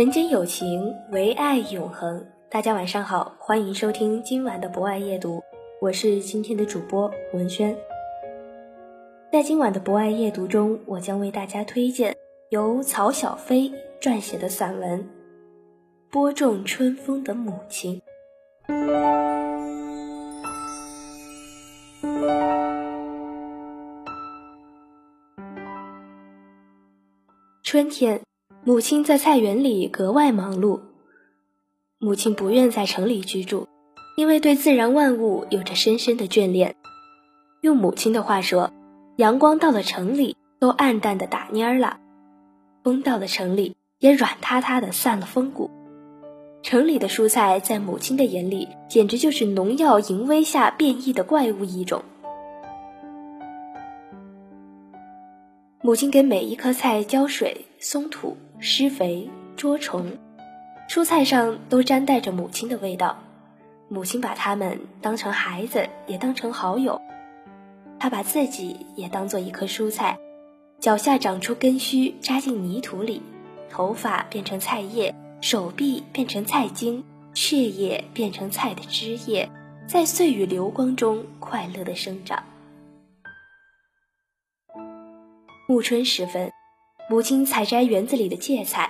人间有情，唯爱永恒。大家晚上好，欢迎收听今晚的博爱夜读，我是今天的主播文轩。在今晚的博爱夜读中，我将为大家推荐由曹小飞撰写的散文《播种春风的母亲》。春天。母亲在菜园里格外忙碌。母亲不愿在城里居住，因为对自然万物有着深深的眷恋。用母亲的话说，阳光到了城里都暗淡的打蔫儿了，风到了城里也软塌塌的散了风骨。城里的蔬菜在母亲的眼里，简直就是农药淫威下变异的怪物一种。母亲给每一颗菜浇水、松土。施肥、捉虫，蔬菜上都沾带着母亲的味道。母亲把它们当成孩子，也当成好友。她把自己也当做一棵蔬菜，脚下长出根须，扎进泥土里，头发变成菜叶，手臂变成菜茎，血液变成菜的汁液，在岁月流光中快乐的生长。暮春时分。母亲采摘园子里的芥菜，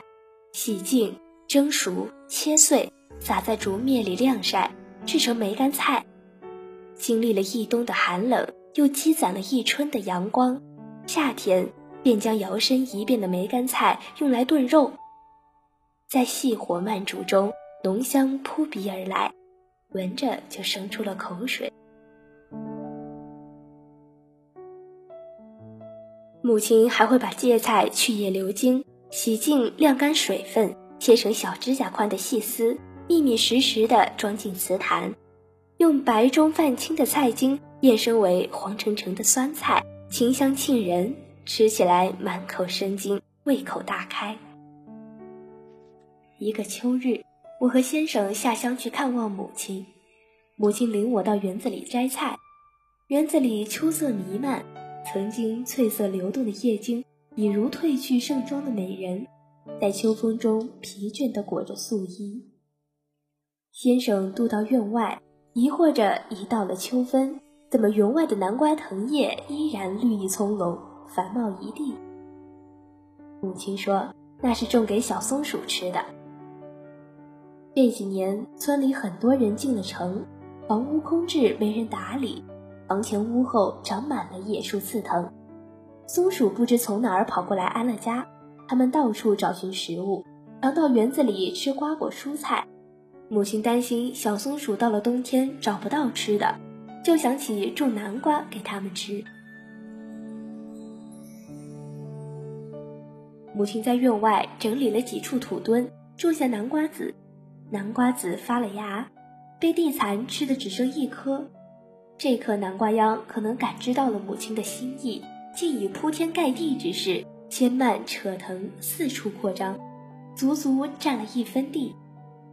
洗净、蒸熟、切碎，撒在竹篾里晾晒，制成梅干菜。经历了一冬的寒冷，又积攒了一春的阳光，夏天便将摇身一变的梅干菜用来炖肉。在细火慢煮中，浓香扑鼻而来，闻着就生出了口水。母亲还会把芥菜去叶流茎，洗净晾干水分，切成小指甲宽的细丝，密密实实地装进瓷坛，用白中泛青的菜茎变身为黄澄澄的酸菜，清香沁人，吃起来满口生津，胃口大开。一个秋日，我和先生下乡去看望母亲，母亲领我到园子里摘菜，园子里秋色弥漫。曾经翠色流动的叶茎，已如褪去盛装的美人，在秋风中疲倦地裹着素衣。先生渡到院外，疑惑着：一到了秋分，怎么园外的南瓜藤叶依然绿意葱茏，繁茂一地？母亲说：“那是种给小松鼠吃的。”这几年，村里很多人进了城，房屋空置，没人打理。房前屋后长满了野树刺藤，松鼠不知从哪儿跑过来安了家。它们到处找寻食物，常到园子里吃瓜果蔬菜。母亲担心小松鼠到了冬天找不到吃的，就想起种南瓜给它们吃。母亲在院外整理了几处土墩，种下南瓜子。南瓜子发了芽，被地蚕吃的只剩一颗。这颗南瓜秧可能感知到了母亲的心意，竟以铺天盖地之势牵蔓扯藤，四处扩张，足足占了一分地，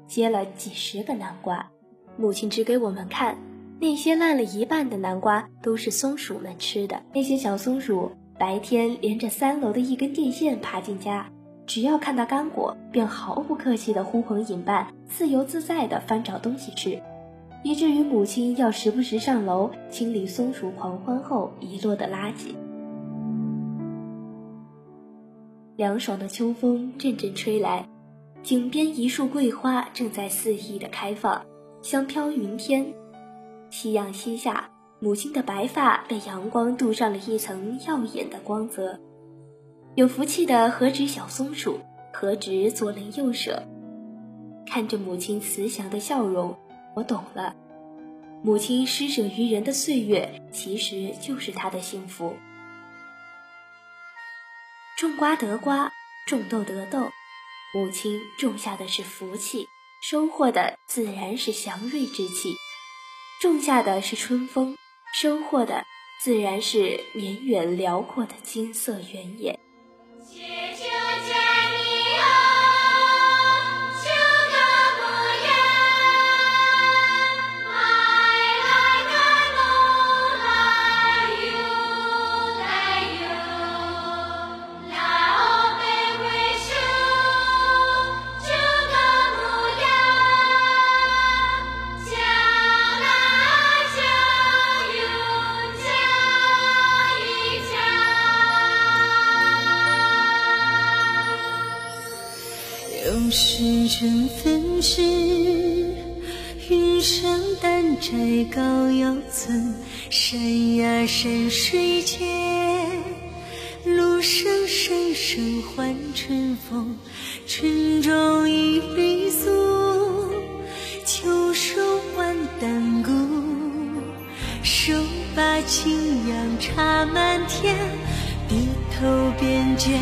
结了几十个南瓜。母亲指给我们看，那些烂了一半的南瓜都是松鼠们吃的。那些小松鼠白天连着三楼的一根电线爬进家，只要看到干果，便毫不客气地呼朋引伴，自由自在地翻找东西吃。以至于母亲要时不时上楼清理松鼠狂欢后遗落的垃圾。凉爽的秋风阵阵吹来，井边一束桂花正在肆意的开放，香飘云天。夕阳西下，母亲的白发被阳光镀上了一层耀眼的光泽。有福气的何止小松鼠，何止左邻右舍。看着母亲慈祥的笑容，我懂了，母亲施舍于人的岁月，其实就是她的幸福。种瓜得瓜，种豆得豆，母亲种下的是福气，收获的自然是祥瑞之气；种下的是春风，收获的自然是绵远辽阔的金色原野。时针分时，云上丹摘高腰村，山崖山水间，路上声声唤春风。春种一缕素，秋收万担谷，手把青秧插满田，低头便见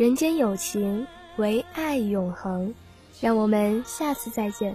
人间有情唯爱永恒。让我们下次再见。